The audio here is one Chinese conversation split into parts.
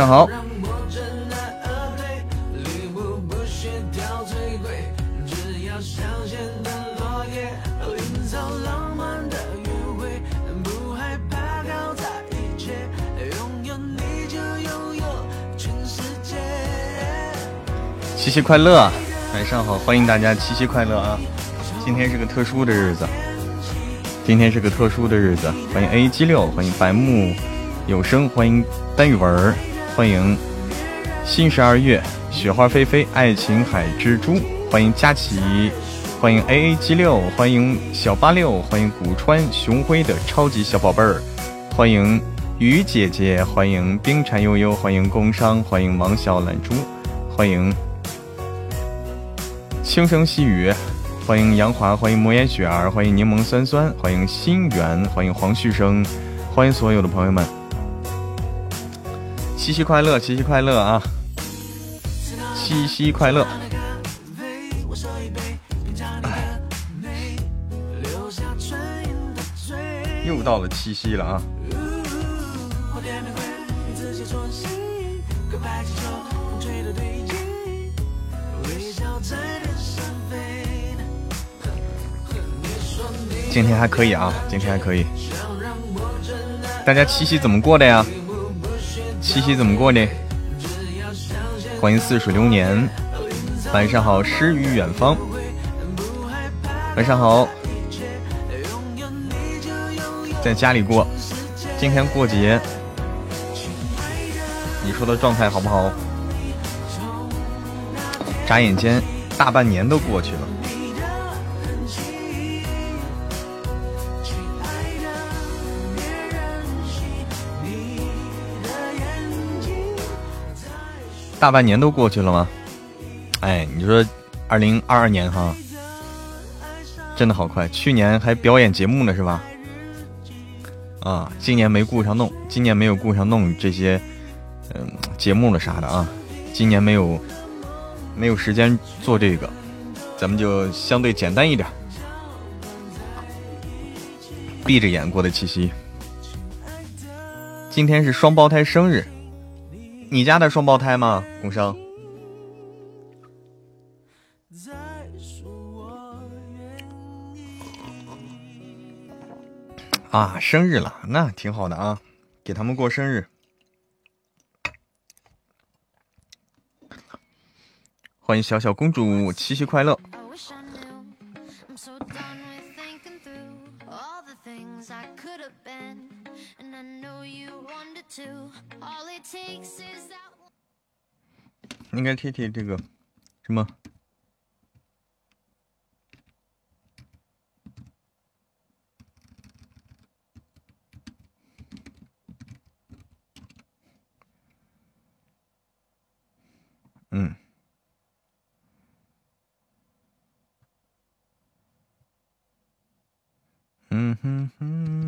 上好。七夕快乐，晚上好，欢迎大家七夕快乐啊！今天是个特殊的日子，今天是个特殊的日子，欢迎 A G 六，欢迎白木有声，欢迎单语文，欢迎新十二月，雪花飞飞，爱琴海蜘蛛，欢迎佳琪，欢迎 A A 七六，欢迎小八六，欢迎古川雄辉的超级小宝贝儿，欢迎雨姐姐，欢迎冰蝉悠悠，欢迎工商，欢迎王小懒猪，欢迎。轻声细语，欢迎杨华，欢迎魔岩雪儿，欢迎柠檬酸酸，欢迎心源，欢迎黄旭生，欢迎所有的朋友们，七夕快乐，七夕快乐啊！七夕快乐！又到了七夕了啊！今天还可以啊，今天还可以。大家七夕怎么过的呀？七夕怎么过呢？欢迎似水流年，晚上好，诗与远方，晚上好，在家里过。今天过节，你说的状态好不好？眨眼间，大半年都过去了。大半年都过去了吗？哎，你说，二零二二年哈，真的好快。去年还表演节目呢，是吧？啊，今年没顾上弄，今年没有顾上弄这些，嗯，节目了啥的啊。今年没有，没有时间做这个，咱们就相对简单一点，闭着眼过的七夕。今天是双胞胎生日。你家的双胞胎吗？工生啊，生日了，那挺好的啊，给他们过生日。欢迎小小公主，七夕快乐。应该贴贴这个什么？嗯。嗯哼哼，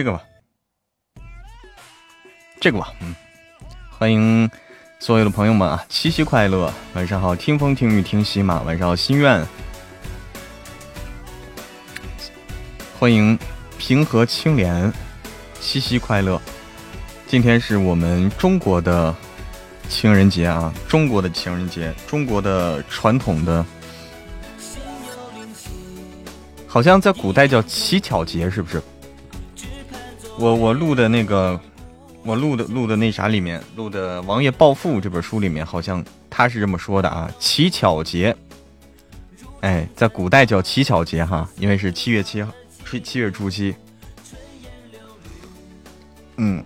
这个吧，这个吧，嗯，欢迎所有的朋友们啊，七夕快乐，晚上好，听风听雨听喜马，晚上好，心愿，欢迎平和青莲，七夕快乐，今天是我们中国的情人节啊，中国的情人节，中国的传统的，好像在古代叫乞巧节，是不是？我我录的那个，我录的录的那啥里面录的《王爷暴富》这本书里面，好像他是这么说的啊，乞巧节，哎，在古代叫乞巧节哈，因为是七月七号，七七月初七，嗯，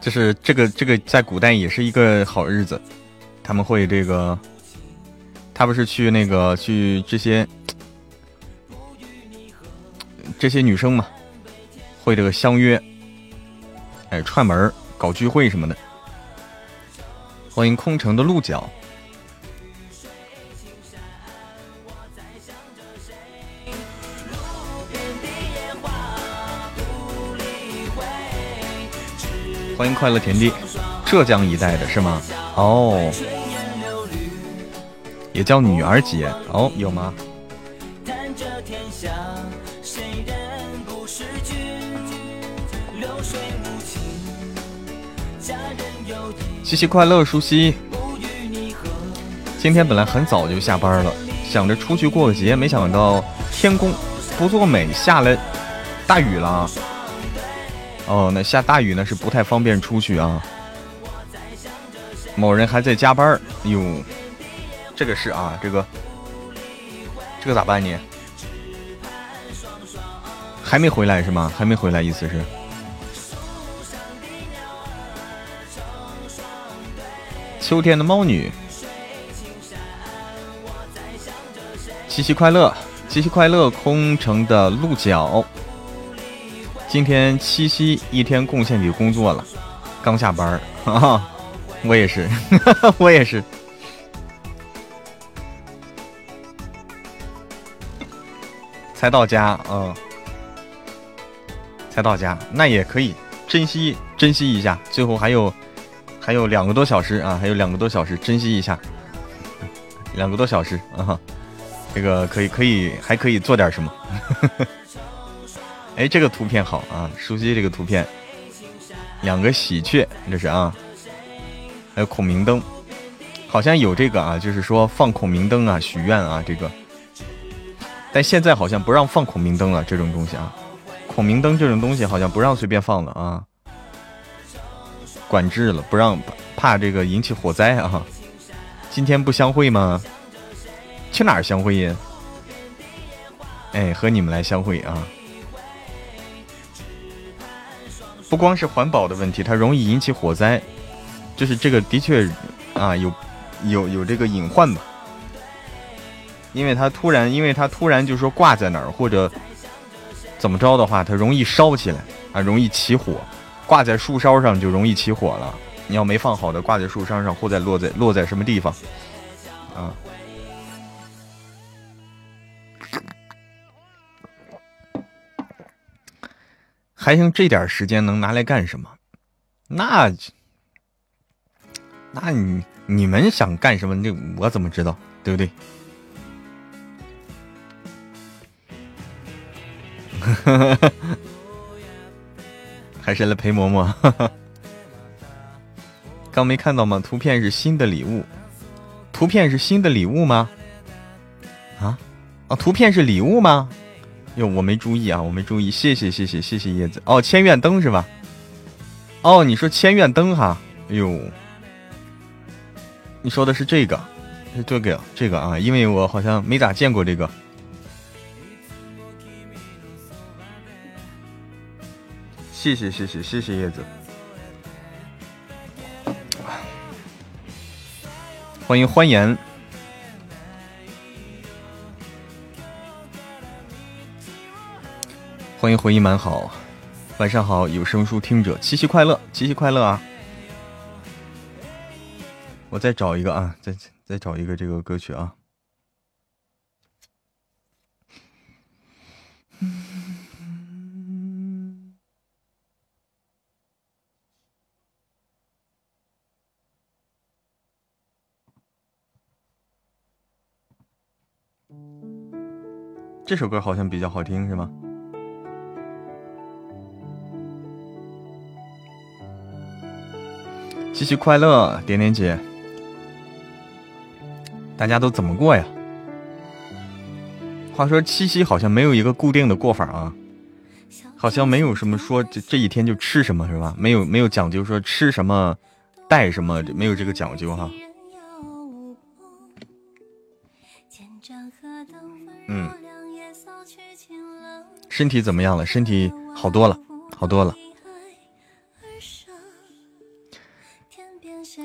就是这个这个在古代也是一个好日子，他们会这个，他不是去那个去这些这些女生嘛，会这个相约，哎，串门搞聚会什么的。欢迎空城的鹿角。欢迎快乐田地，浙江一带的是吗？哦，也叫女儿节哦，有吗？七夕快乐，舒西。今天本来很早就下班了，想着出去过个节，没想到天公不作美，下了大雨了。哦，那下大雨呢是不太方便出去啊。某人还在加班哟，这个是啊，这个这个咋办呢？还没回来是吗？还没回来，意思是？秋天的猫女，七夕快乐，七夕快乐，空城的鹿角。今天七夕一天贡献给工作了，刚下班儿，我也是，我也是，才到家，嗯，才到家，那也可以珍惜珍惜一下，最后还有还有两个多小时啊，还有两个多小时，珍惜一下，两个多小时啊，这个可以可以还可以做点什么。哎，这个图片好啊，熟悉这个图片，两个喜鹊，这是啊，还有孔明灯，好像有这个啊，就是说放孔明灯啊，许愿啊，这个，但现在好像不让放孔明灯了，这种东西啊，孔明灯这种东西好像不让随便放了啊，管制了，不让，怕这个引起火灾啊。今天不相会吗？去哪儿相会呀？哎，和你们来相会啊。不光是环保的问题，它容易引起火灾，就是这个的确啊有有有这个隐患吧，因为它突然，因为它突然就说挂在哪儿或者怎么着的话，它容易烧起来啊，容易起火，挂在树梢上就容易起火了。你要没放好的挂在树梢上，或者落在落在什么地方啊？还剩这点时间能拿来干什么？那，那你你们想干什么？那我怎么知道？对不对？呵呵呵呵还是来陪嬷嬷？刚没看到吗？图片是新的礼物，图片是新的礼物吗？啊？啊，图片是礼物吗？哟，我没注意啊，我没注意，谢谢谢谢谢谢叶子哦，千愿灯是吧？哦，你说千愿灯哈？哎呦，你说的是这个，这个这个啊？因为我好像没咋见过这个。谢谢谢谢谢谢叶子，欢迎欢颜。欢迎回忆满好，晚上好，有声书听者，七夕快乐，七夕快乐啊！我再找一个啊，再再找一个这个歌曲啊。这首歌好像比较好听，是吗？七夕快乐，点点姐，大家都怎么过呀？话说七夕好像没有一个固定的过法啊，好像没有什么说这这一天就吃什么是吧？没有没有讲究说吃什么带什么，没有这个讲究哈。嗯，身体怎么样了？身体好多了，好多了。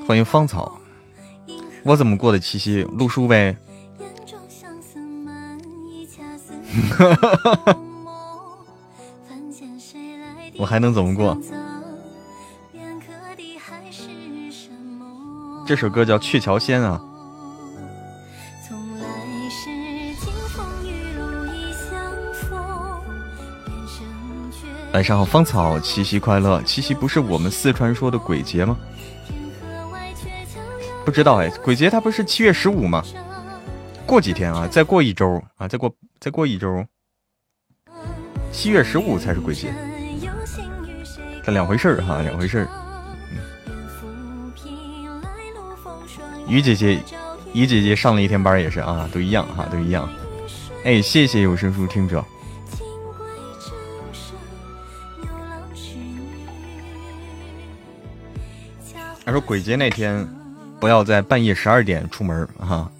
欢迎芳草，我怎么过的七夕？录书呗。我还能怎么过？这首歌叫《鹊桥仙》啊。晚上好，芳草，七夕快乐！七夕不是我们四川说的鬼节吗？不知道哎，鬼节它不是七月十五吗？过几天啊，再过一周啊，再过再过一周，七月十五才是鬼节，这两回事儿哈，两回事儿。于姐姐，于姐姐上了一天班也是啊，都一样哈，都一样。哎，谢谢有声书听者。他说：“鬼节那天，不要在半夜十二点出门啊，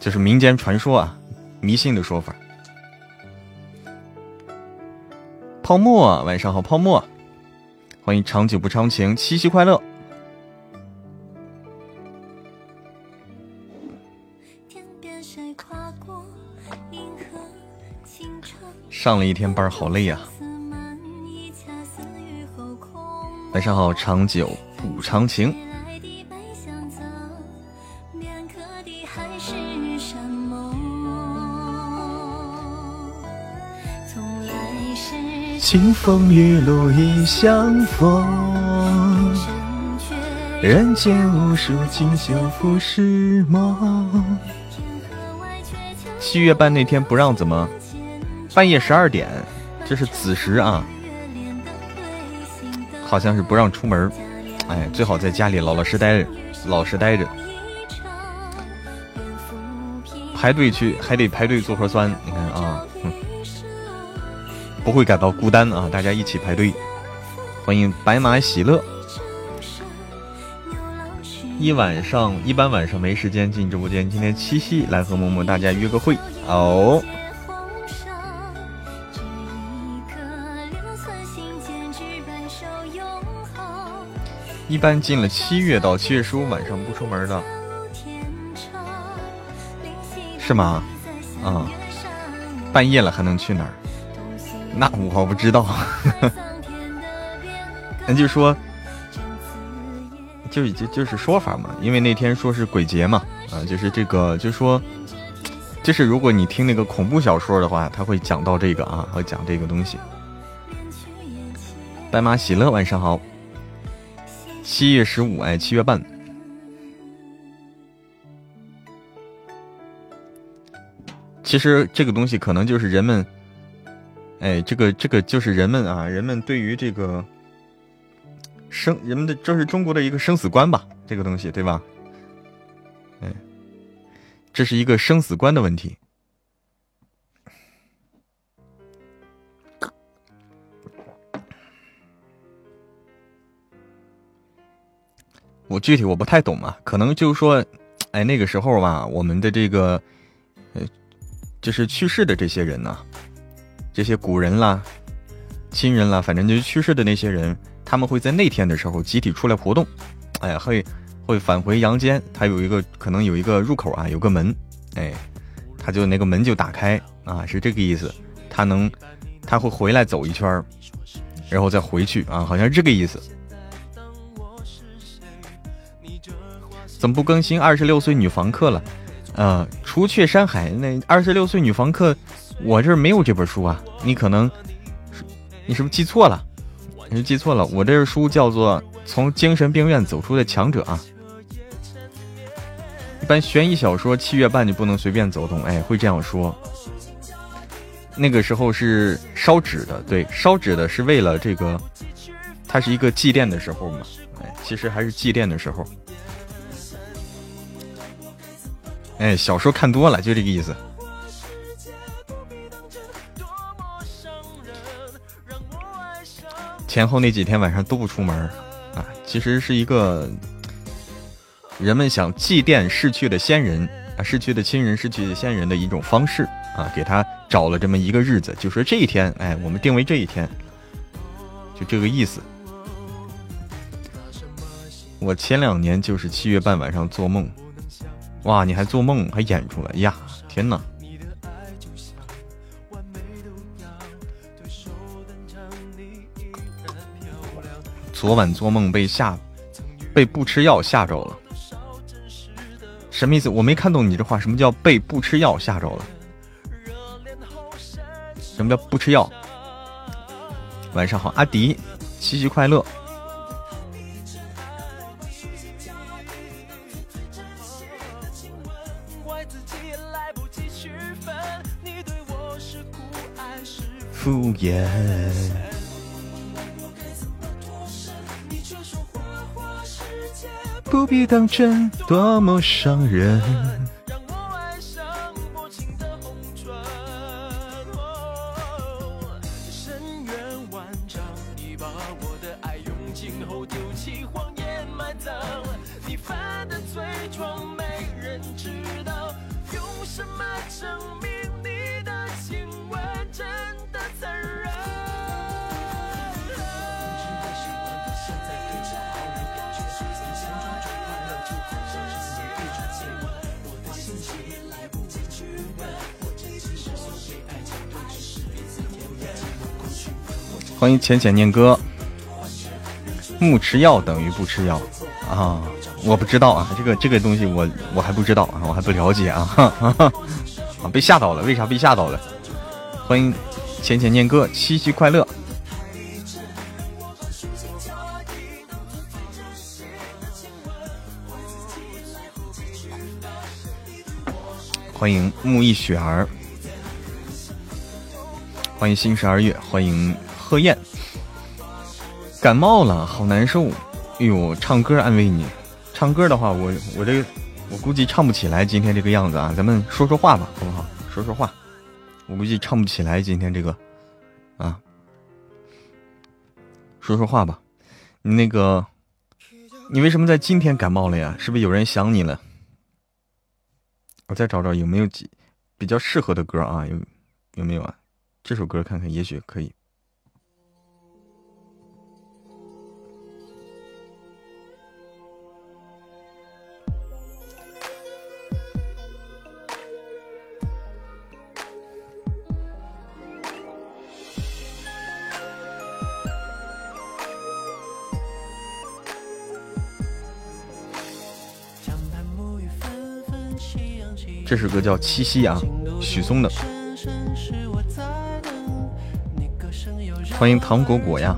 就是民间传说啊，迷信的说法。”泡沫，晚上好，泡沫，欢迎长久不长情，七夕快乐。上了一天班，好累呀。晚上好，长久不长情。清风雨露一相逢，人间无数锦绣浮世梦。七月半那天不让怎么？半夜十二点，这是子时啊。好像是不让出门哎，最好在家里老老实待着，老实待着。排队去还得排队做核酸，你看啊，不会感到孤单啊，大家一起排队。欢迎白马喜乐。一晚上一般晚上没时间进直播间，今天七夕来和萌萌大家约个会哦。一般进了七月到七月十五晚上不出门的，是吗？啊，半夜了还能去哪儿？那我不知道。那就说，就就就是说法嘛，因为那天说是鬼节嘛，啊，就是这个，就说，就是如果你听那个恐怖小说的话，他会讲到这个啊，会讲这个东西。白马喜乐，晚上好。七月十五，哎，七月半。其实这个东西可能就是人们，哎，这个这个就是人们啊，人们对于这个生人们的，这是中国的一个生死观吧？这个东西对吧？哎，这是一个生死观的问题。我具体我不太懂嘛，可能就是说，哎，那个时候吧，我们的这个，呃，就是去世的这些人呢，这些古人啦、亲人啦，反正就是去世的那些人，他们会在那天的时候集体出来活动，哎，会会返回阳间，他有一个可能有一个入口啊，有个门，哎，他就那个门就打开啊，是这个意思，他能他会回来走一圈然后再回去啊，好像是这个意思。怎么不更新二十六岁女房客了？呃，除却山海那二十六岁女房客，我这儿没有这本书啊。你可能，你是不是记错了？你是记错了。我这书叫做《从精神病院走出的强者》啊。一般悬疑小说七月半就不能随便走动，哎，会这样说。那个时候是烧纸的，对，烧纸的是为了这个，它是一个祭奠的时候嘛，哎，其实还是祭奠的时候。哎，小说看多了就这个意思。前后那几天晚上都不出门啊，其实是一个人们想祭奠逝去的先人啊，逝去的亲人、逝去的先人的一种方式啊，给他找了这么一个日子，就说这一天，哎，我们定为这一天，就这个意思。我前两年就是七月半晚上做梦，哇，你还做梦还演出来呀？天哪！昨晚做梦被吓，被不吃药吓着了。什么意思？我没看懂你这话。什么叫被不吃药吓着了？什么叫不吃药？晚上好，阿迪，七夕快乐。敷衍，不必当真，多么伤人。欢迎浅浅念歌，不吃药等于不吃药啊！我不知道啊，这个这个东西我我还不知道啊，我还不了解啊！啊，被吓到了，为啥被吓到了？欢迎浅浅念歌，七夕快乐！欢迎木易雪儿，欢迎新十二月，欢迎。贺燕，感冒了，好难受。哎呦，唱歌安慰你。唱歌的话，我我这个我估计唱不起来今天这个样子啊。咱们说说话吧，好不好？说说话。我估计唱不起来今天这个啊。说说话吧。你那个，你为什么在今天感冒了呀？是不是有人想你了？我再找找有没有几比较适合的歌啊？有有没有啊？这首歌看看，也许可以。这首歌叫《七夕》啊，许嵩的。欢迎糖果果呀。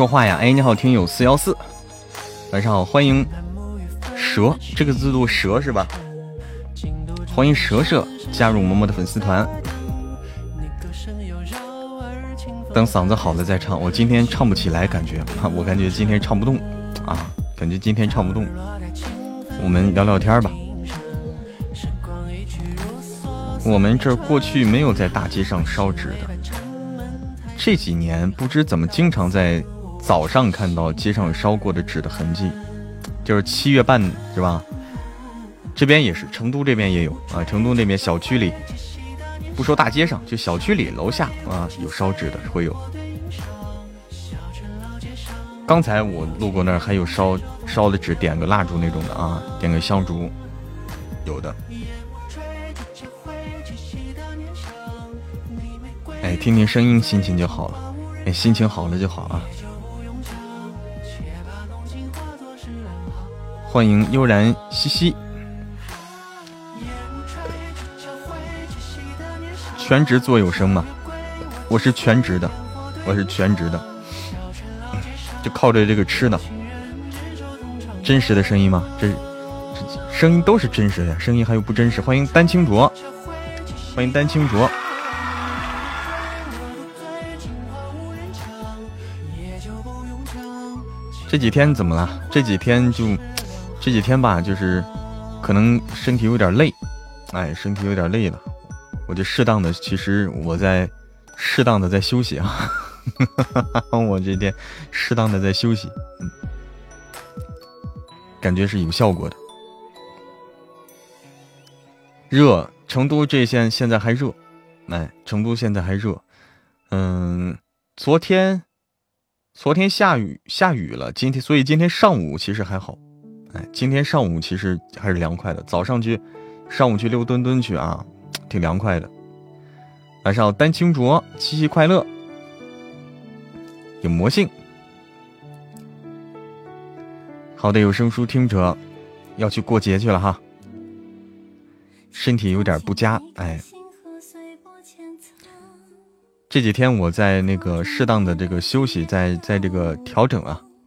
说话呀？哎，你好，听友四幺四，晚上好，欢迎蛇，这个字读蛇是吧？欢迎蛇蛇加入嬷嬷的粉丝团。等嗓子好了再唱，我今天唱不起来，感觉 我感觉今天唱不动啊，感觉今天唱不动。我们聊聊天吧。我们这过去没有在大街上烧纸的。这几年不知怎么经常在早上看到街上烧过的纸的痕迹，就是七月半是吧？这边也是，成都这边也有啊。成都那边小区里不说大街上，就小区里楼下啊，有烧纸的会有。刚才我路过那儿，还有烧烧的纸，点个蜡烛那种的啊，点个香烛，有的。哎，听听声音，心情就好了。哎，心情好了就好啊。欢迎悠然兮兮。全职做有声吗？我是全职的，我是全职的，就靠着这个吃的。真实的声音吗？这这声音都是真实的，声音还有不真实。欢迎丹青卓，欢迎丹青卓。这几天怎么了？这几天就这几天吧，就是可能身体有点累，哎，身体有点累了，我就适当的，其实我在适当的在休息啊，我这天适当的在休息，嗯，感觉是有效果的。热，成都这线现在还热，哎，成都现在还热，嗯，昨天。昨天下雨下雨了，今天所以今天上午其实还好，哎，今天上午其实还是凉快的。早上去，上午去溜墩墩去啊，挺凉快的。晚上丹青卓，七夕快乐，有魔性。好的，有声书听者要去过节去了哈，身体有点不佳，哎。这几天我在那个适当的这个休息，在在这个调整啊，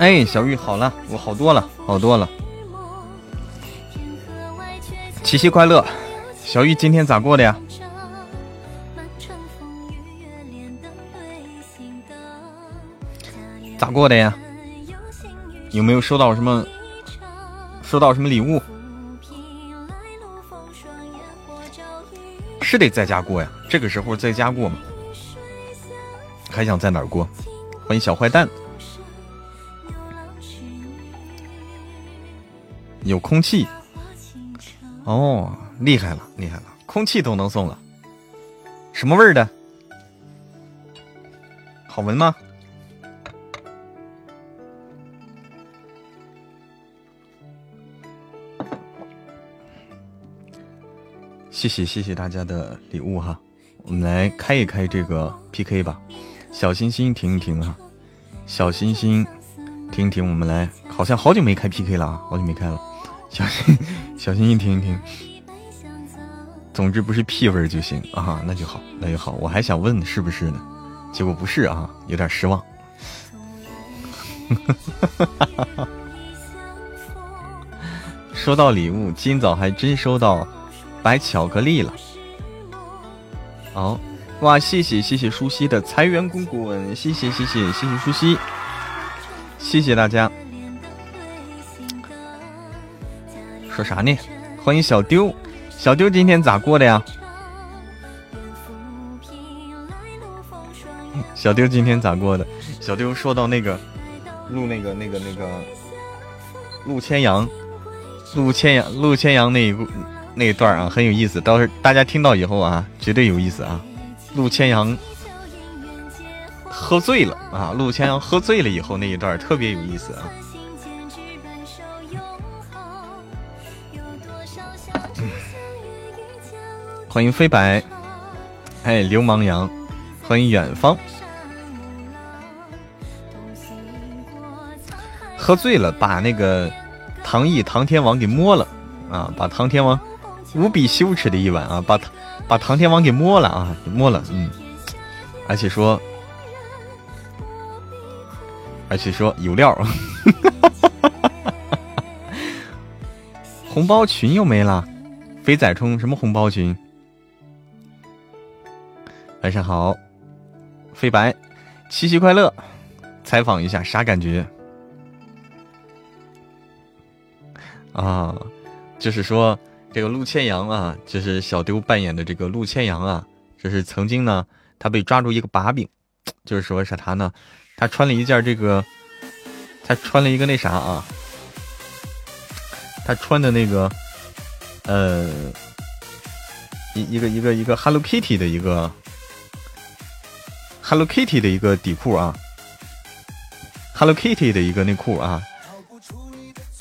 哎，小玉好了，我好多了，好多了。七夕快乐，小玉今天咋过的呀？咋过的呀？有没有收到什么？收到什么礼物？是得在家过呀，这个时候在家过吗？还想在哪儿过？欢迎小坏蛋。有空气，哦，厉害了，厉害了，空气都能送了，什么味儿的？好闻吗？谢谢谢谢大家的礼物哈，我们来开一开这个 PK 吧，小心心停一停哈，小心心停一停，我们来，好像好久没开 PK 了啊，好久没开了。小心，小心，一听一听。总之不是屁味儿就行啊，那就好，那就好。我还想问是不是呢，结果不是啊，有点失望。收到礼物，今早还真收到白巧克力了。好，哇，谢谢谢谢舒西的财源滚滚，谢谢谢谢谢谢舒西，谢谢大家。说啥呢？欢迎小丢，小丢今天咋过的呀？小丢今天咋过的？小丢说到那个录那个那个那个陆千阳，陆千阳陆千阳那一那一段啊，很有意思。到时大家听到以后啊，绝对有意思啊。陆千阳喝醉了啊，陆千阳喝醉了以后那一段特别有意思啊。欢迎飞白，哎，流氓羊，欢迎远方。喝醉了，把那个唐毅唐天王给摸了啊！把唐天王无比羞耻的一晚啊！把把唐天王给摸了啊！摸了，嗯，而且说，而且说有料，红包群又没了，肥仔冲什么红包群？晚上好，飞白，七夕快乐！采访一下啥感觉？啊，就是说这个陆千阳啊，就是小丢扮演的这个陆千阳啊，就是曾经呢，他被抓住一个把柄，就是说是他呢，他穿了一件这个，他穿了一个那啥啊，他穿的那个，呃，一一个一个一个 Hello Kitty 的一个 Hello Kitty 的一个底裤啊，Hello Kitty 的一个内裤啊，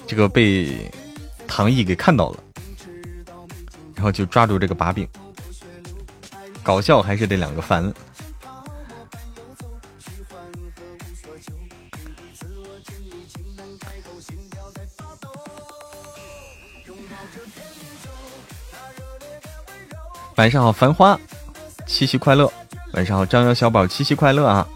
这个被。唐毅给看到了，然后就抓住这个把柄，搞笑还是得两个翻。晚上好，繁花，七夕快乐！晚上好，张瑶小宝，七夕快乐啊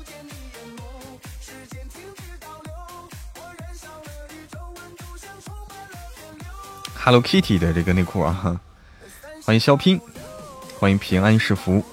！Hello Kitty 的这个内裤啊，欢迎肖拼，欢迎平安是福。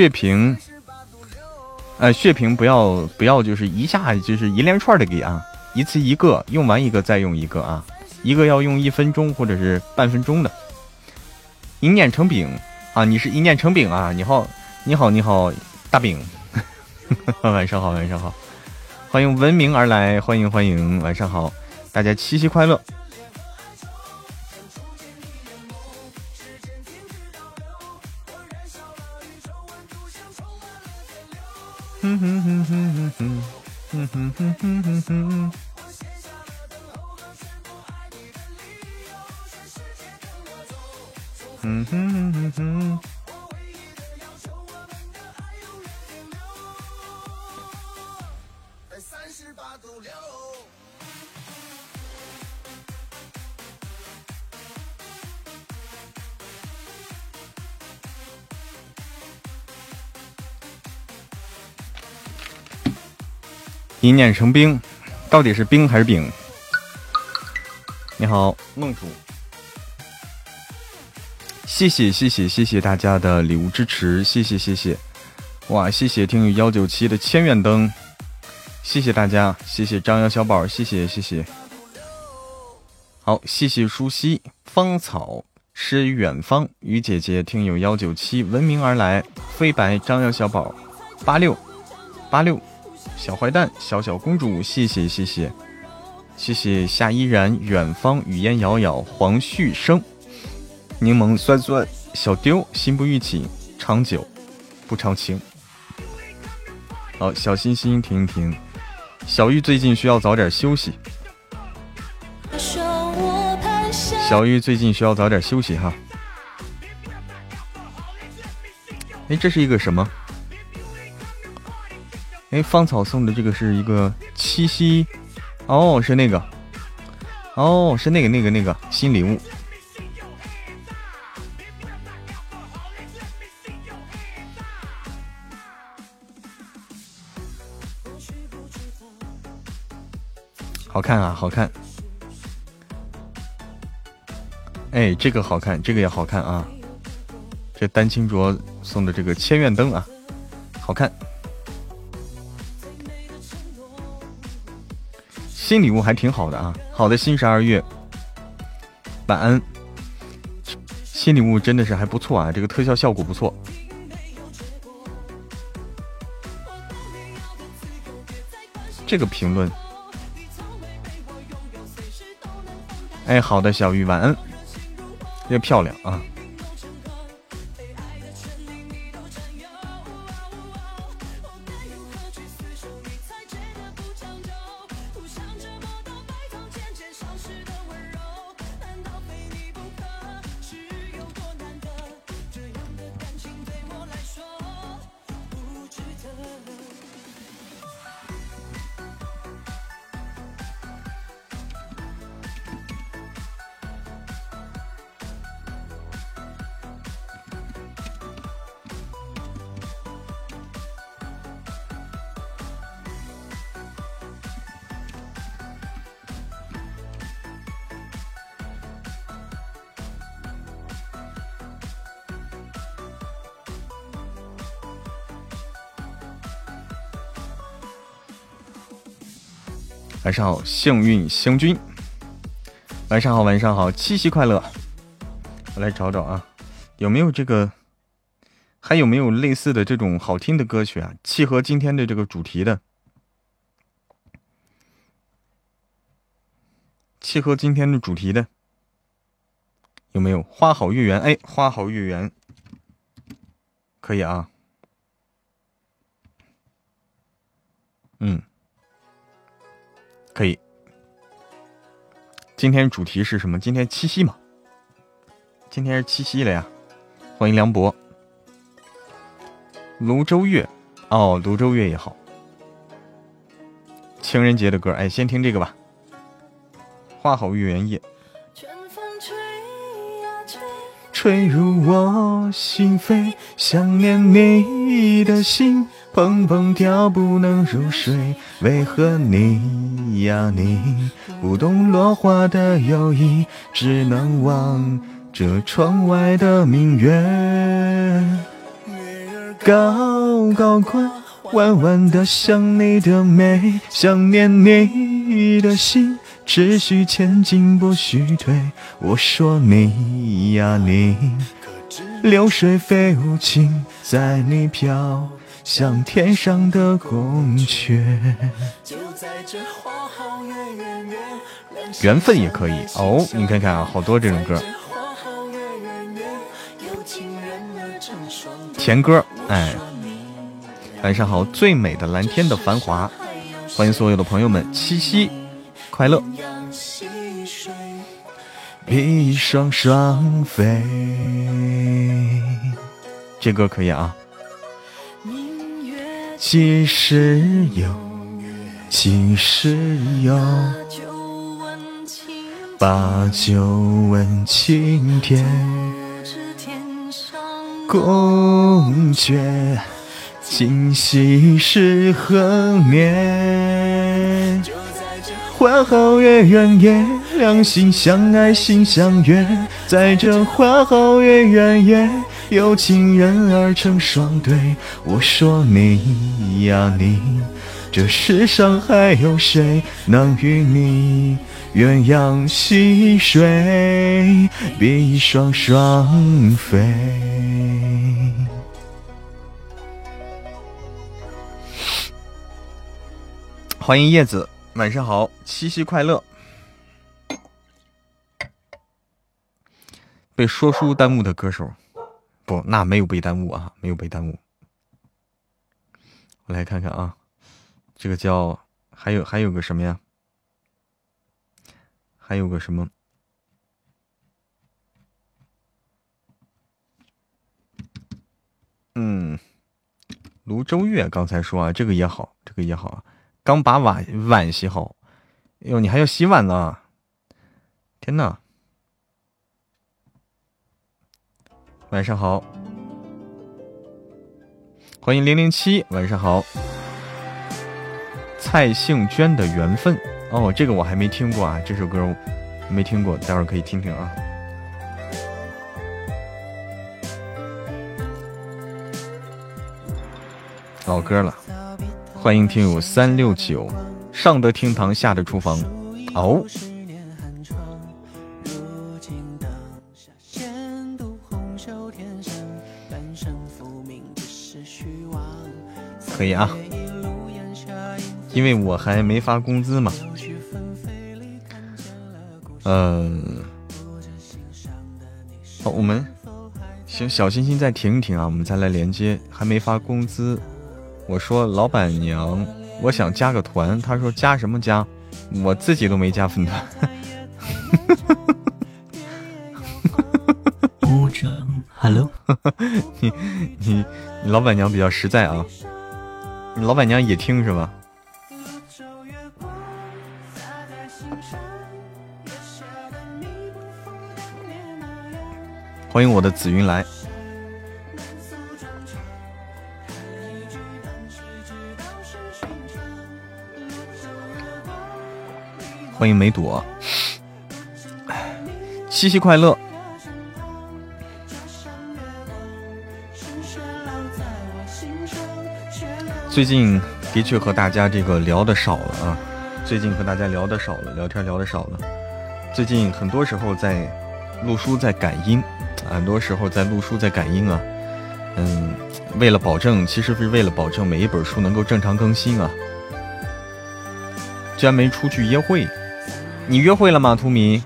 血瓶，呃，血瓶不要不要，就是一下就是一连串的给啊，一次一个，用完一个再用一个啊，一个要用一分钟或者是半分钟的。一念成饼啊，你是一念成饼啊，你好，你好，你好，大饼，晚上好，晚上好，欢迎闻名而来，欢迎欢迎，晚上好，大家七夕快乐。一念成冰，到底是冰还是饼？你好，梦主，谢谢谢谢谢谢大家的礼物支持，谢谢谢谢，哇，谢谢听友幺九七的千元灯，谢谢大家，谢谢张瑶小宝，谢谢谢谢，好，谢谢舒溪芳草诗远方雨姐姐听友幺九七闻名而来，飞白张瑶小宝八六八六。小坏蛋，小小公主，谢谢谢谢谢谢夏依然，远方语烟遥遥，黄旭生，柠檬酸酸，小丢心不预警，长久不长情。好，小心心停一停，小玉最近需要早点休息。小玉最近需要早点休息哈。哎，这是一个什么？哎，芳草送的这个是一个七夕，哦，是那个，哦，是那个那个那个新礼物，好看啊，好看，哎，这个好看，这个也好看啊，这丹青卓送的这个千愿灯啊，好看。新礼物还挺好的啊，好的新十二月，晚安。新礼物真的是还不错啊，这个特效效果不错。这个评论，哎，好的，小玉晚安，越漂亮啊。好，幸运星君。晚上好，晚上好，七夕快乐。我来找找啊，有没有这个？还有没有类似的这种好听的歌曲啊？契合今天的这个主题的？契合今天的主题的？有没有？花好月圆，哎，花好月圆，可以啊。嗯。可以，今天主题是什么？今天七夕嘛，今天是七夕了呀！欢迎梁博，泸州月，哦，泸州月也好。情人节的歌，哎，先听这个吧。花好月圆夜，吹入我心扉，想念你的心。砰砰跳，不能入睡，为何你呀你不懂落花的有意，只能望着窗外的明月。月儿高高挂，弯弯的像你的眉，想念你的心，只许前进不许退。我说你呀你，流水非无情，在你飘。像天上的宫阙，缘分也可以哦。你看看啊，好多这种歌，甜歌。哎，晚上好，最美的蓝天的繁华，欢迎所有的朋友们，七夕快乐。一双双飞，这歌可以啊。几时有？几时有？把酒问青天。宫阙，今夕是何年？花好月圆夜，两心相爱心相悦，在这花好月圆夜。有情人儿成双对，我说你呀你，这世上还有谁能与你鸳鸯戏水，比翼双双飞？欢迎叶子，晚上好，七夕快乐。被说书耽误的歌手。不，那没有被耽误啊，没有被耽误。我来看看啊，这个叫还有还有个什么呀？还有个什么？嗯，泸州月刚才说啊，这个也好，这个也好啊。刚把碗碗洗好，哟，你还要洗碗呢？天哪！晚上好。欢迎零零七晚上好。蔡幸娟的缘分。哦这个我还没听过啊这首歌没听过待会儿可以听听啊。老歌了。欢迎听友三六九上得厅堂下得厨房。哦可以啊，因为我还没发工资嘛。嗯，好，我们行，小心心再停一停啊，我们再来连接。还没发工资，我说老板娘，我想加个团，他说加什么加？我自己都没加粉团。Hello，你你你老板娘比较实在啊。老板娘也听是吧？欢迎我的紫云来，欢迎梅朵，七夕快乐。最近的确和大家这个聊的少了啊，最近和大家聊的少了，聊天聊的少了。最近很多时候在录书，在感音，很多时候在录书，在感音啊。嗯，为了保证，其实是为了保证每一本书能够正常更新啊。居然没出去约会，你约会了吗？图米，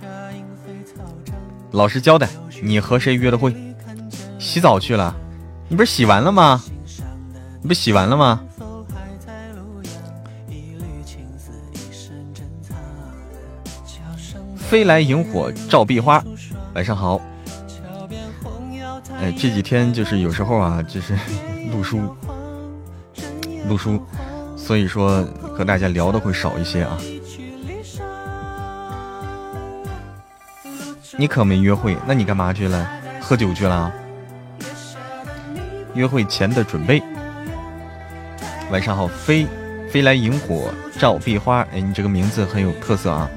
老实交代，你和谁约的会？洗澡去了？你不是洗完了吗？你不洗完了吗？飞来萤火照壁花，晚上好。哎，这几天就是有时候啊，就是 录书，录书，所以说和大家聊的会少一些啊。你可没约会，那你干嘛去了？喝酒去了？约会前的准备。晚上好，飞飞来萤火照壁花，哎，你这个名字很有特色啊。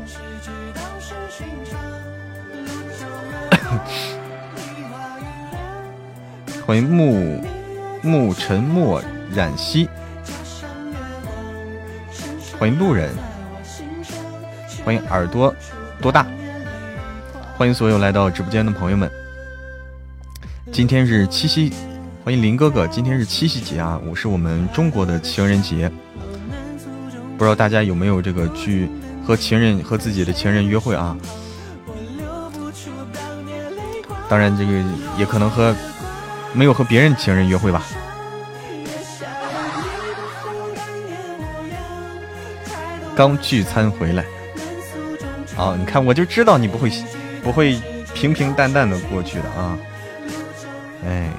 欢迎暮暮沉默染溪，欢迎路人，欢迎耳朵多大，欢迎所有来到直播间的朋友们。今天是七夕，欢迎林哥哥，今天是七夕节啊，我是我们中国的情人节，不知道大家有没有这个去和情人和自己的情人约会啊？当然，这个也可能和。没有和别人情人约会吧？刚聚餐回来，哦，你看我就知道你不会不会平平淡淡的过去的啊！哎。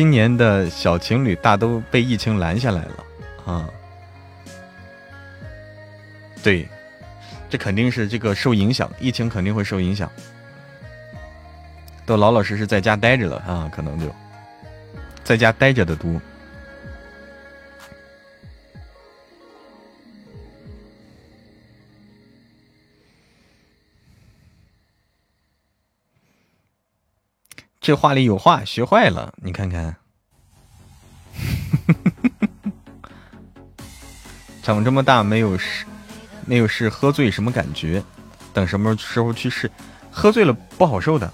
今年的小情侣大都被疫情拦下来了啊！对，这肯定是这个受影响，疫情肯定会受影响，都老老实实在家待着了啊，可能就在家待着的多。这话里有话，学坏了，你看看，长这么大没有试，没有试喝醉什么感觉？等什么时候去试？喝醉了不好受的，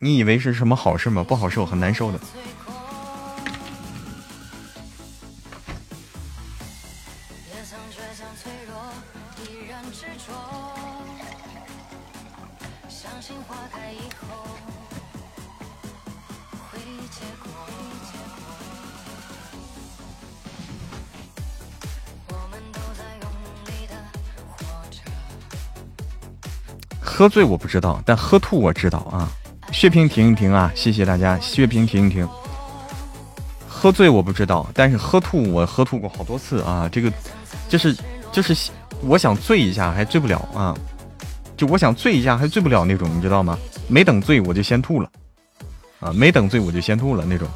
你以为是什么好事吗？不好受，很难受的。喝醉我不知道，但喝吐我知道啊！血瓶停一停啊！谢谢大家，血瓶停一停。喝醉我不知道，但是喝吐我喝吐过好多次啊！这个就是就是我想醉一下还醉不了啊！就我想醉一下还醉不了那种，你知道吗？没等醉我就先吐了啊！没等醉我就先吐了那种。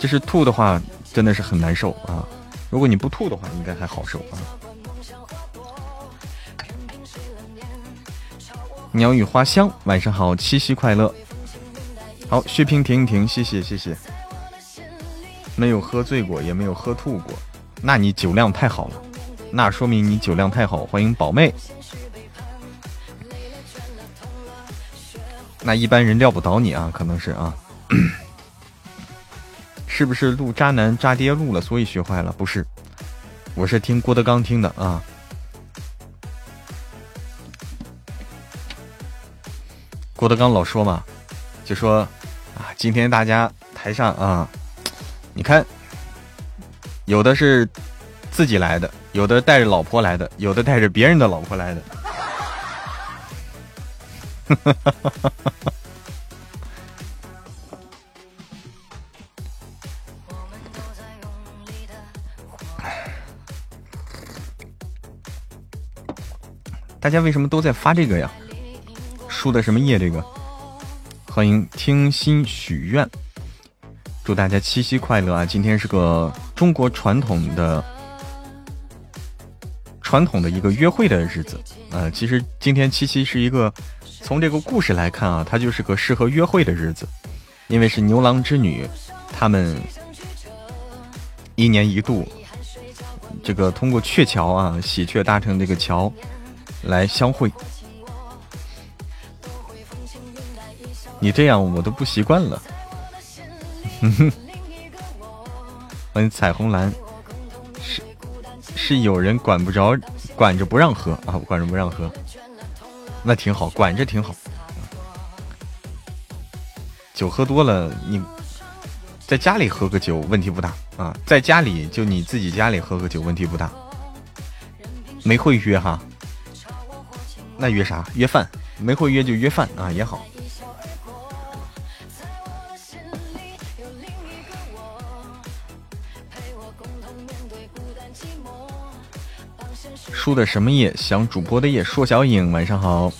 就是吐的话，真的是很难受啊。如果你不吐的话，应该还好受啊。鸟语花香，晚上好，七夕快乐。好，血瓶停一停，谢谢谢谢。没有喝醉过，也没有喝吐过，那你酒量太好了，那说明你酒量太好。欢迎宝妹。那一般人撂不倒你啊，可能是啊。是不是录渣男渣爹录了，所以学坏了？不是，我是听郭德纲听的啊。郭德纲老说嘛，就说啊，今天大家台上啊，你看，有的是自己来的，有的带着老婆来的，有的带着别人的老婆来的。大家为什么都在发这个呀？输的什么业？这个欢迎听心许愿，祝大家七夕快乐啊！今天是个中国传统的传统的一个约会的日子呃，其实今天七夕是一个从这个故事来看啊，它就是个适合约会的日子，因为是牛郎织女他们一年一度这个通过鹊桥啊，喜鹊搭成这个桥。来相会，你这样我都不习惯了。欢迎彩虹蓝，是是有人管不着，管着不让喝啊，管着不让喝，那挺好，管着挺好。酒喝多了，你在家里喝个酒问题不大啊，在家里就你自己家里喝个酒问题不大，没会约哈。那约啥？约饭，没会约就约饭啊，也好。输的什么夜？想主播的夜。硕小影，晚上好。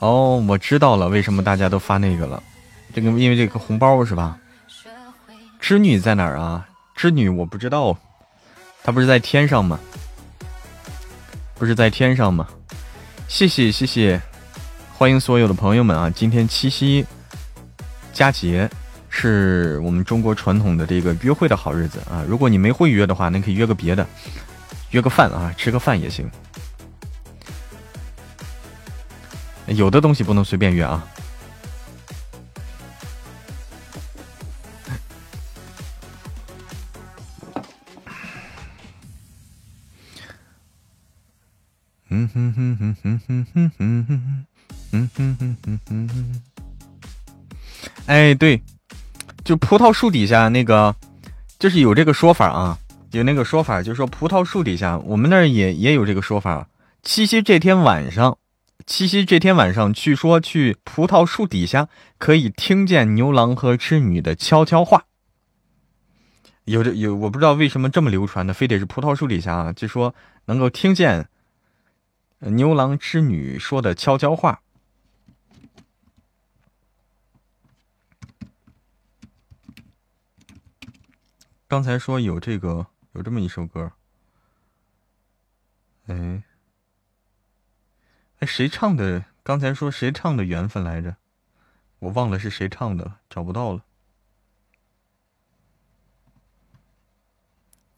哦，我知道了，为什么大家都发那个了？这个因为这个红包是吧？织女在哪儿啊？织女我不知道，她不是在天上吗？不是在天上吗？谢谢谢谢，欢迎所有的朋友们啊！今天七夕佳节是我们中国传统的这个约会的好日子啊！如果你没会约的话，那可以约个别的，约个饭啊，吃个饭也行。有的东西不能随便约啊。嗯哼哼哼哼哼哼哼哼，嗯哼哼哼哼哼。哎，对，就葡萄树底下那个，就是有这个说法啊，有那个说法，就是说葡萄树底下，我们那儿也也有这个说法。七夕这天晚上，七夕这天晚上，据说去葡萄树底下可以听见牛郎和织女的悄悄话。有的有，我不知道为什么这么流传的，非得是葡萄树底下啊，就说能够听见。牛郎织女说的悄悄话。刚才说有这个，有这么一首歌。哎，哎，谁唱的？刚才说谁唱的缘分来着？我忘了是谁唱的了，找不到了，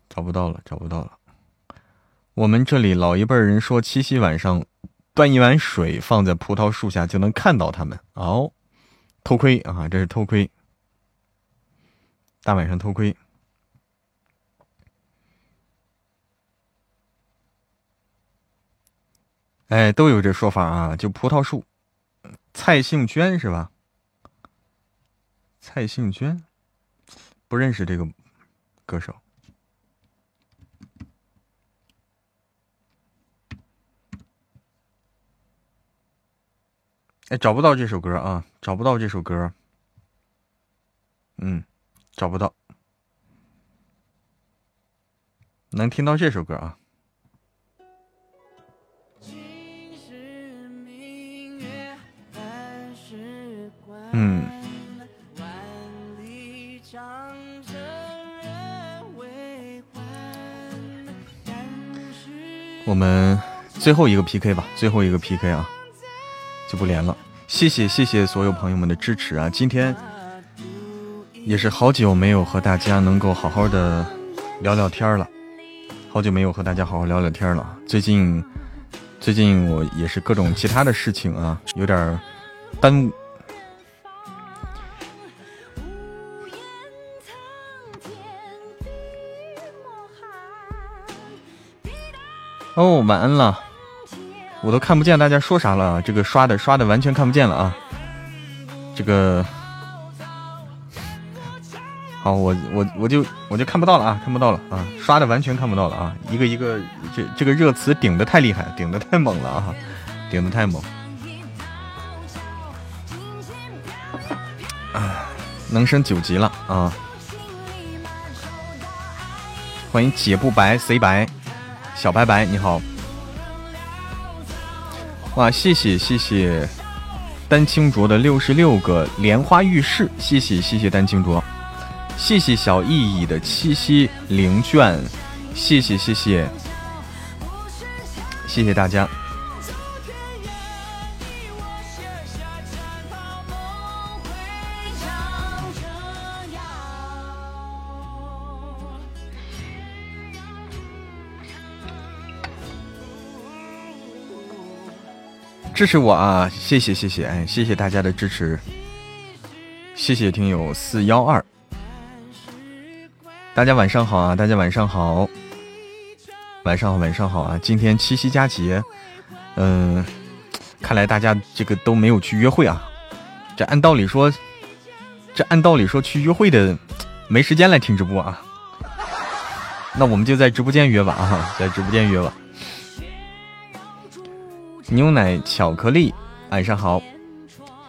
找不到了，找不到了。我们这里老一辈人说，七夕晚上端一碗水放在葡萄树下就能看到他们。哦，偷窥啊，这是偷窥，大晚上偷窥。哎，都有这说法啊，就葡萄树。蔡幸娟是吧？蔡幸娟，不认识这个歌手。哎，找不到这首歌啊！找不到这首歌，嗯，找不到。能听到这首歌啊？嗯。我们最后一个 PK 吧，最后一个 PK 啊，就不连了。谢谢谢谢所有朋友们的支持啊！今天也是好久没有和大家能够好好的聊聊天了，好久没有和大家好好聊聊天了。最近最近我也是各种其他的事情啊，有点耽误。哦，晚安了，我都看不见大家说啥了，这个刷的刷的完全看不见了啊，这个，好，我我我就我就看不到了啊，看不到了啊，刷的完全看不到了啊，一个一个这这个热词顶的太厉害，顶的太猛了啊，顶的太猛，啊，能升九级了啊，欢迎姐不白谁白。小白白你好，哇，谢谢谢谢丹青卓的六十六个莲花玉饰，谢谢谢谢丹青卓，谢谢小意义的七夕灵卷，谢谢谢谢。谢谢大家。支持我啊！谢谢谢谢，哎，谢谢大家的支持，谢谢听友四幺二，大家晚上好啊！大家晚上好，晚上好晚上好啊！今天七夕佳节，嗯，看来大家这个都没有去约会啊。这按道理说，这按道理说去约会的没时间来听直播啊。那我们就在直播间约吧啊，在直播间约吧。牛奶巧克力，晚上好。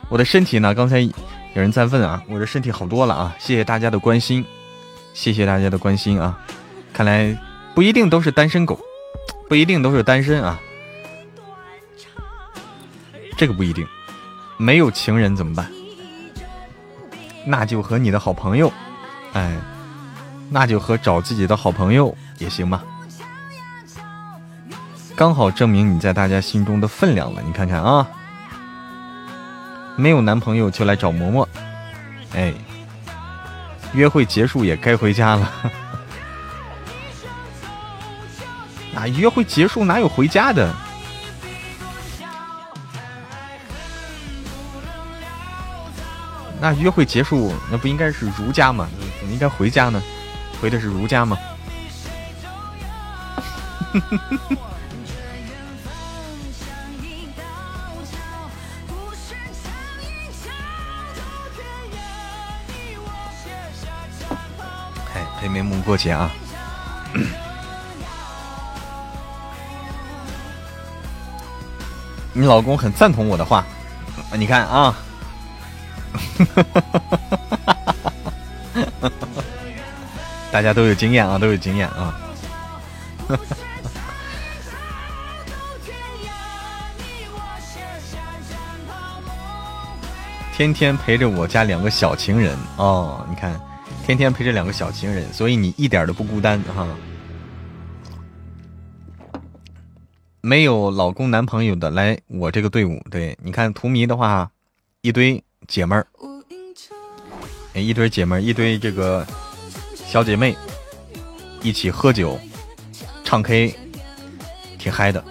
我的身体呢？刚才有人在问啊，我的身体好多了啊！谢谢大家的关心，谢谢大家的关心啊！看来不一定都是单身狗，不一定都是单身啊，这个不一定。没有情人怎么办？那就和你的好朋友，哎，那就和找自己的好朋友也行吧。刚好证明你在大家心中的分量了，你看看啊，没有男朋友就来找嬷嬷，哎，约会结束也该回家了。那 约会结束哪有回家的？那约会结束那不应该是儒家吗？怎么应该回家呢？回的是儒家吗？眉目过节啊！你老公很赞同我的话，你看啊，大家都有经验啊，都有经验啊，天天陪着我家两个小情人哦，你看。天天陪着两个小情人，所以你一点都不孤单哈。没有老公男朋友的来我这个队伍，对，你看图迷的话，一堆姐们儿，哎，一堆姐们儿，一堆这个小姐妹，一起喝酒、唱 K，挺嗨的。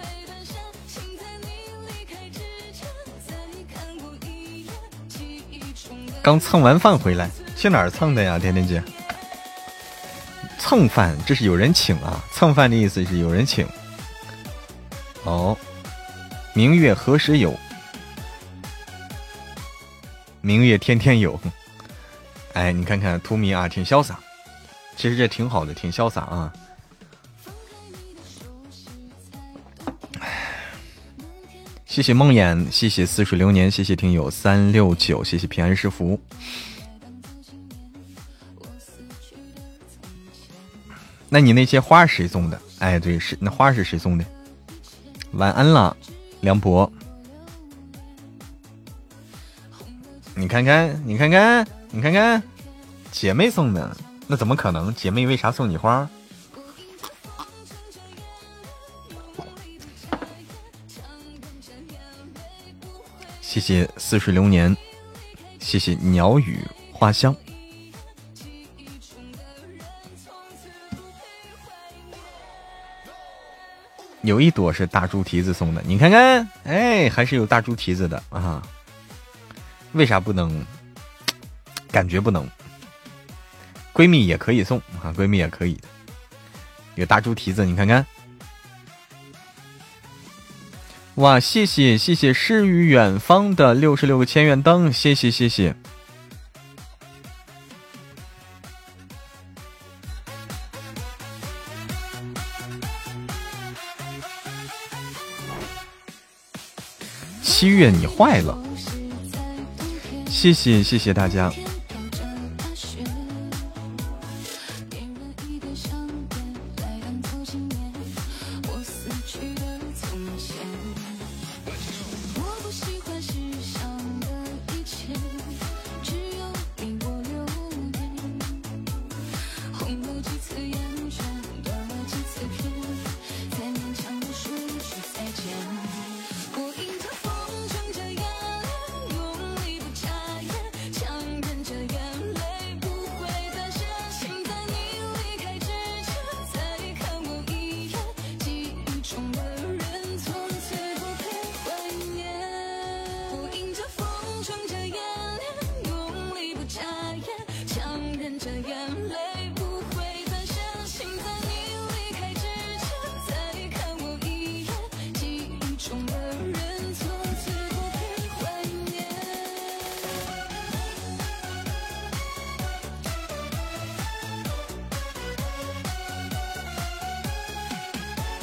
刚蹭完饭回来。去哪儿蹭的呀，甜甜姐？蹭饭，这是有人请啊！蹭饭的意思是有人请。哦，明月何时有？明月天天有。哎，你看看图迷啊，挺潇洒。其实这挺好的，挺潇洒啊。谢谢梦魇，谢谢似水流年，谢谢听友三六九，谢谢平安是福。那你那些花谁送的？哎，对，是那花是谁送的？晚安了，梁博。你看看，你看看，你看看，姐妹送的，那怎么可能？姐妹为啥送你花？谢谢似水流年，谢谢鸟语花香。有一朵是大猪蹄子送的，你看看，哎，还是有大猪蹄子的啊。为啥不能？感觉不能。闺蜜也可以送啊，闺蜜也可以。有大猪蹄子，你看看。哇，谢谢谢谢诗与远方的六十六个千元灯，谢谢谢谢。七月你坏了，谢谢谢谢大家。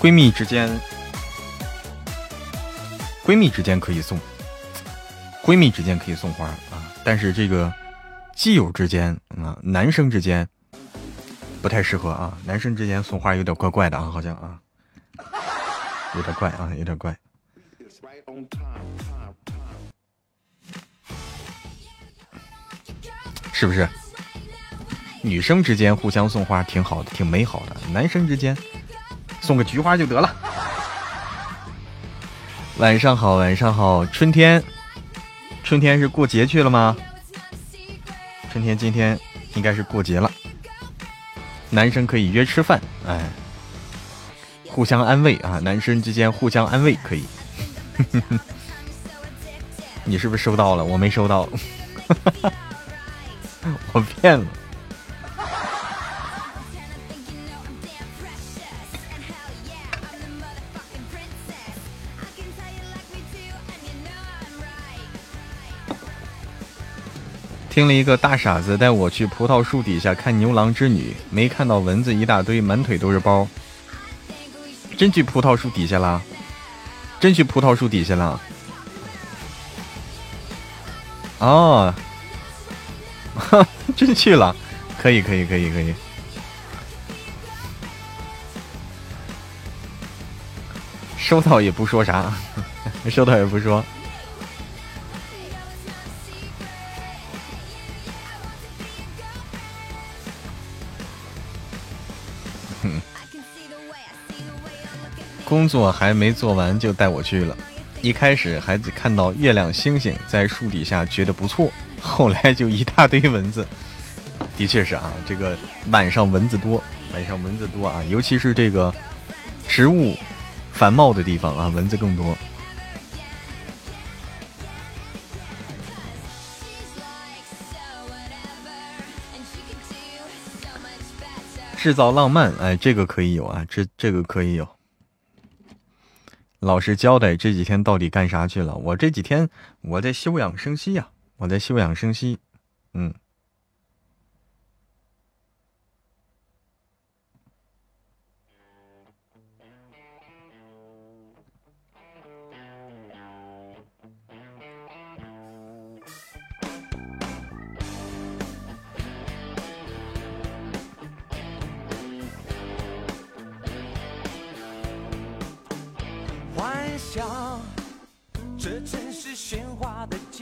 闺蜜之间，闺蜜之间可以送，闺蜜之间可以送花啊，但是这个基友之间啊，男生之间不太适合啊，男生之间送花有点怪怪的啊，好像啊，有点怪啊，有点怪，是不是？女生之间互相送花挺好的，挺美好的，男生之间。送个菊花就得了。晚上好，晚上好，春天，春天是过节去了吗？春天今天应该是过节了。男生可以约吃饭，哎，互相安慰啊，男生之间互相安慰可以。你是不是收到了？我没收到，我骗了。听了一个大傻子带我去葡萄树底下看牛郎织女，没看到蚊子一大堆，满腿都是包。真去葡萄树底下了？真去葡萄树底下了？哦，真去了，可以可以可以可以，收到也不说啥，收到也不说。工作还没做完就带我去了，一开始还看到月亮星星在树底下觉得不错，后来就一大堆蚊子。的确是啊，这个晚上蚊子多，晚上蚊子多啊，尤其是这个植物繁茂的地方啊，蚊子更多。制造浪漫，哎，这个可以有啊，这这个可以有。老实交代，这几天到底干啥去了？我这几天我在休养生息呀，我在休养生息，嗯。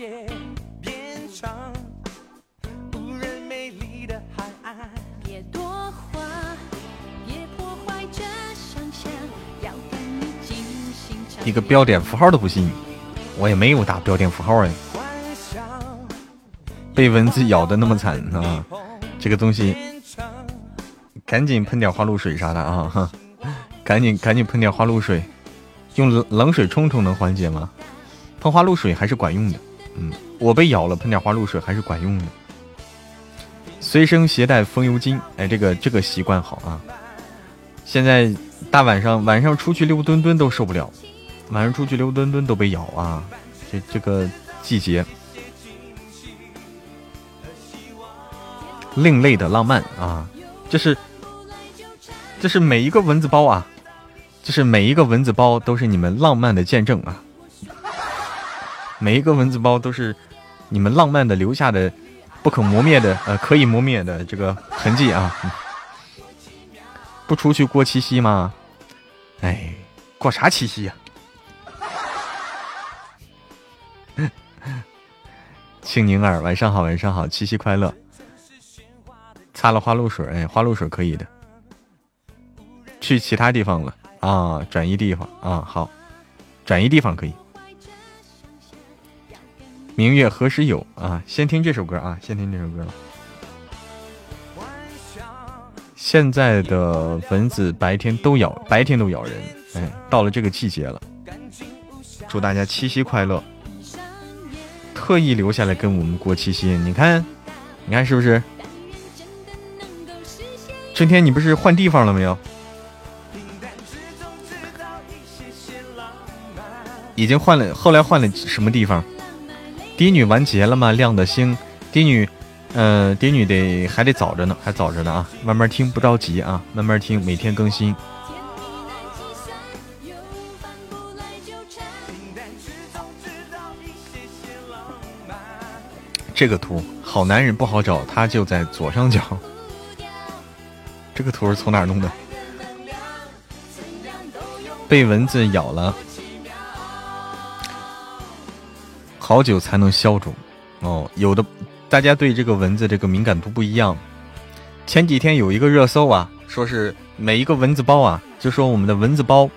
喧哗的街，变成无人美丽的海岸。别多话，别破坏这想象，要跟你精心一个标点符号都不信，我也没有打标点符号哎。被蚊子咬的那么惨啊！这个东西，赶紧喷点花露水啥的啊！哈，赶紧赶紧喷点花露水，用冷冷水冲冲能缓解吗？喷花露水还是管用的。嗯，我被咬了，喷点花露水还是管用的。随身携带风油精，哎，这个这个习惯好啊。现在大晚上晚上出去溜墩墩都受不了。晚上出去溜墩墩都被咬啊！这这个季节，另类的浪漫啊！这是，这是每一个蚊子包啊！这是每一个蚊子包都是你们浪漫的见证啊！每一个文字包都是你们浪漫的留下的不可磨灭的呃可以磨灭的这个痕迹啊！不出去过七夕吗？哎，过啥七夕呀？庆宁儿，晚上好，晚上好，七夕快乐。擦了花露水，哎，花露水可以的。去其他地方了啊，转移地方啊，好，转移地方可以。明月何时有啊？先听这首歌啊，先听这首歌。现在的蚊子白天都咬，白天都咬人，哎，到了这个季节了。祝大家七夕快乐。特意留下来跟我们过七夕，你看，你看是不是？春天，你不是换地方了没有？已经换了，后来换了什么地方？嫡女完结了吗？亮的星，嫡女，嗯，嫡女得还得早着呢，还早着呢啊，慢慢听，不着急啊，慢慢听，每天更新。这个图好男人不好找，他就在左上角。这个图是从哪弄的？被蚊子咬了，好久才能消肿。哦，有的大家对这个蚊子这个敏感度不一样。前几天有一个热搜啊，说是每一个蚊子包啊，就说我们的蚊子包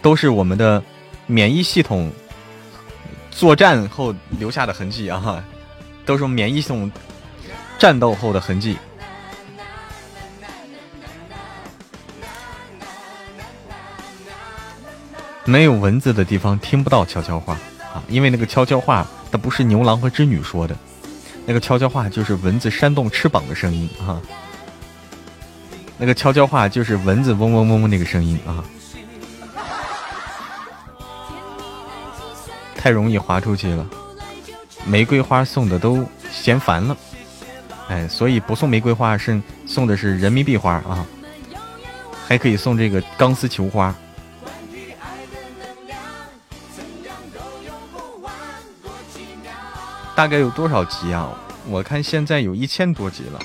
都是我们的免疫系统作战后留下的痕迹啊。都是免疫系统战斗后的痕迹。没有蚊子的地方听不到悄悄话因为那个悄悄话它不是牛郎和织女说的，那个悄悄话就是蚊子扇动翅膀的声音啊。那个悄悄话就是蚊子嗡嗡嗡嗡那个声音啊。太容易滑出去了。玫瑰花送的都嫌烦了，哎，所以不送玫瑰花，是送的是人民币花啊，还可以送这个钢丝球花。大概有多少集啊？我看现在有一千多集了，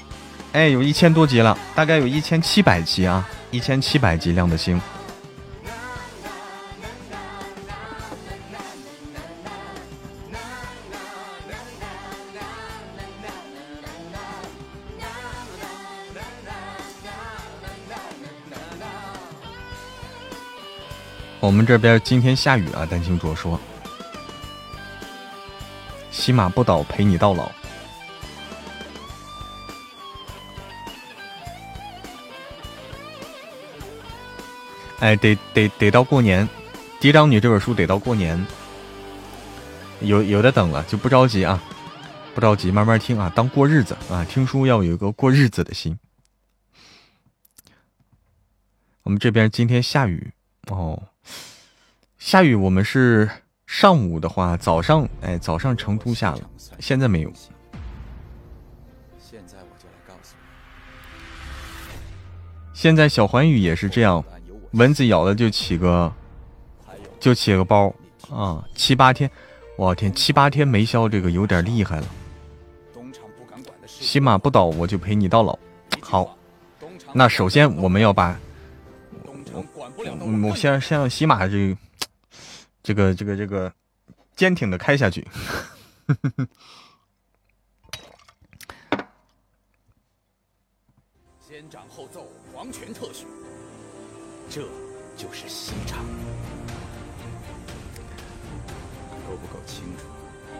哎，有一千多集了，大概有一千七百集啊，一千七百集亮的星。我们这边今天下雨啊，丹青卓说：“骑马不倒，陪你到老。”哎，得得得到过年，《嫡长女》这本书得到过年，有有的等了，就不着急啊，不着急，慢慢听啊，当过日子啊，听书要有一个过日子的心。我们这边今天下雨哦。下雨，我们是上午的话，早上哎，早上成都下了，现在没有。现在我就来告诉你，现在小环宇也是这样，蚊子咬了就起个，就起个包啊，七八天，我天，七八天没消，这个有点厉害了。起码不倒，我就陪你到老。好，那首先我们要把，我先先让喜马这。这个这个这个，坚挺的开下去。先斩后奏，皇权特许，这就是西厂。够不够清楚？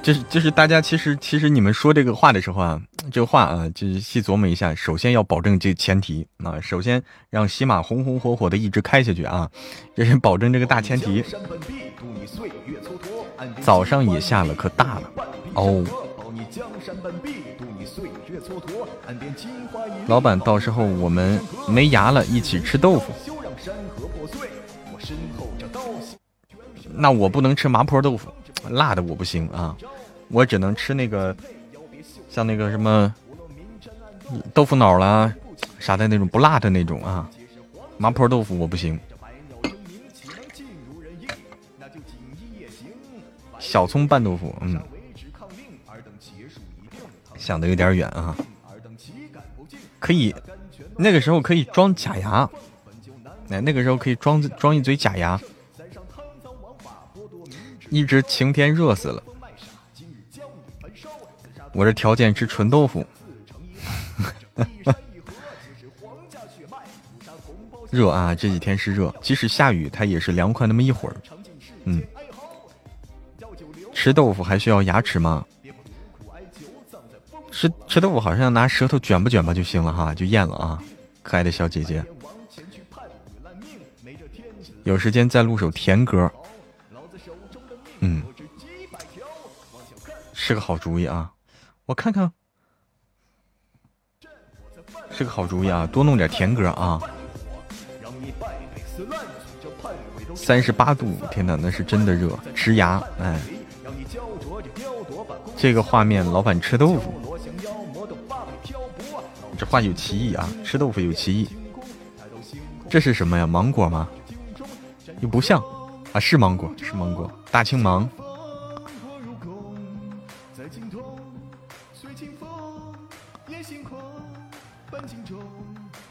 就是就是大家其实其实你们说这个话的时候啊，这个话啊，就是细琢磨一下。首先要保证这前提啊，首先让喜马红红火火的一直开下去啊，这是保证这个大前提。早上也下了，可大了哦。老板，到时候我们没牙了，一起吃豆腐。那我不能吃麻婆豆腐，辣的我不行啊。我只能吃那个，像那个什么豆腐脑啦，啥的那种不辣的那种啊。麻婆豆腐我不行。小葱拌豆腐，嗯，想的有点远啊。可以，那个时候可以装假牙，哎，那个时候可以装装一嘴假牙。一直晴天热死了。我这条件吃纯豆腐，热啊！这几天是热，即使下雨，它也是凉快那么一会儿。嗯，吃豆腐还需要牙齿吗？吃吃豆腐好像拿舌头卷吧卷吧就行了哈，就咽了啊！可爱的小姐姐，有时间再录首甜歌。嗯，是个好主意啊。我看看，是个好主意啊！多弄点甜歌啊！三十八度，天哪，那是真的热，直牙！哎，这个画面，老板吃豆腐，这话有歧义啊！吃豆腐有歧义，这是什么呀？芒果吗？又不像啊，是芒果，是芒果，大青芒。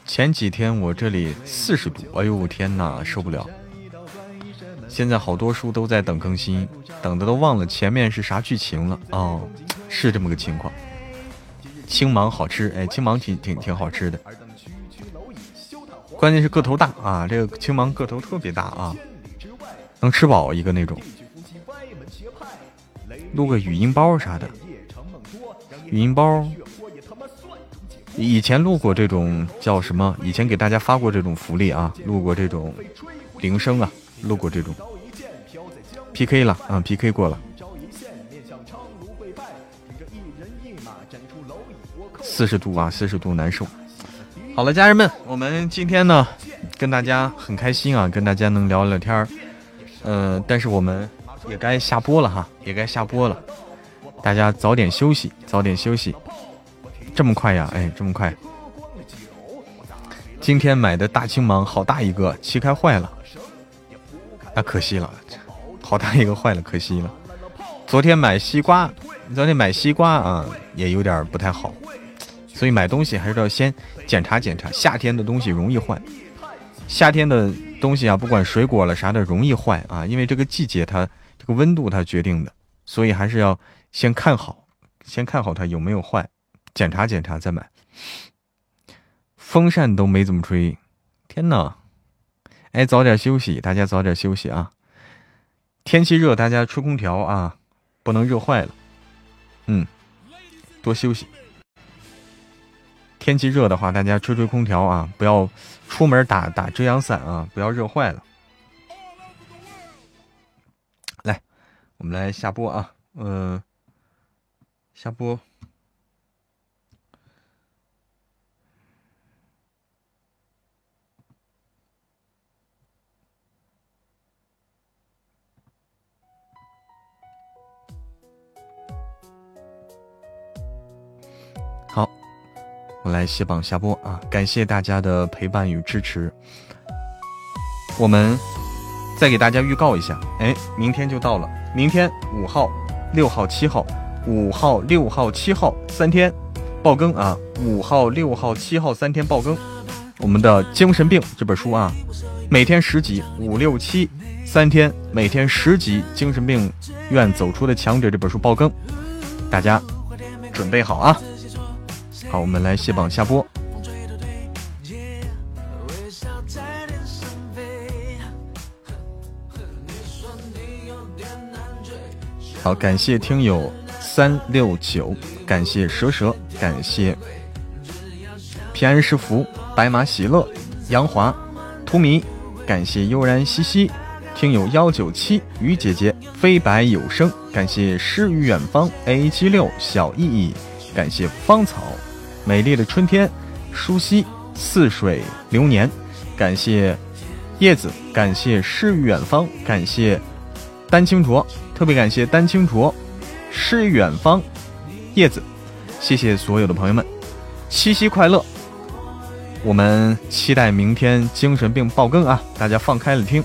前几天我这里四十度，哎呦天哪，受不了！现在好多书都在等更新，等的都忘了前面是啥剧情了哦，是这么个情况。青芒好吃，哎，青芒挺挺挺好吃的，关键是个头大啊，这个青芒个头特别大啊，能吃饱一个那种。录个语音包啥的，语音包。以前录过这种叫什么？以前给大家发过这种福利啊，录过这种铃声啊，录过这种 PK 了啊，PK 过了。四十度啊，四十度难受。好了，家人们，我们今天呢跟大家很开心啊，跟大家能聊聊天儿。嗯，但是我们也该下播了哈，也该下播了。大家早点休息，早点休息。这么快呀？哎，这么快！今天买的大青芒好大一个，切开坏了，那可惜了，好大一个坏了，可惜了。昨天买西瓜，昨天买西瓜啊，也有点不太好，所以买东西还是要先检查检查。夏天的东西容易坏，夏天的东西啊，不管水果了啥的容易坏啊，因为这个季节它这个温度它决定的，所以还是要先看好，先看好它有没有坏。检查检查再买，风扇都没怎么吹，天呐！哎，早点休息，大家早点休息啊！天气热，大家吹空调啊，不能热坏了。嗯，多休息。天气热的话，大家吹吹空调啊，不要出门打打遮阳伞啊，不要热坏了。来，我们来下播啊，嗯，下播。我来卸榜下播啊！感谢大家的陪伴与支持。我们再给大家预告一下，哎，明天就到了，明天五号、六号、七号，五号、六号、七号三天爆更啊！五号、六号、七号三天爆更。我们的《精神病》这本书啊，每天十集，五六七三天，每天十集，《精神病院走出的强者》这本书爆更，大家准备好啊！好，我们来卸榜下播。好，感谢听友三六九，感谢蛇蛇，感谢平安是福，白马喜乐，杨华，图迷，感谢悠然兮兮，听友幺九七，于姐姐，飞白有声，感谢诗与远方，A 七六小意义，感谢芳草美丽的春天，舒溪似水流年，感谢叶子，感谢诗与远方，感谢丹青卓。特别感谢丹青卓、诗与远方、叶子，谢谢所有的朋友们，七夕快乐！我们期待明天精神病爆更啊！大家放开了听。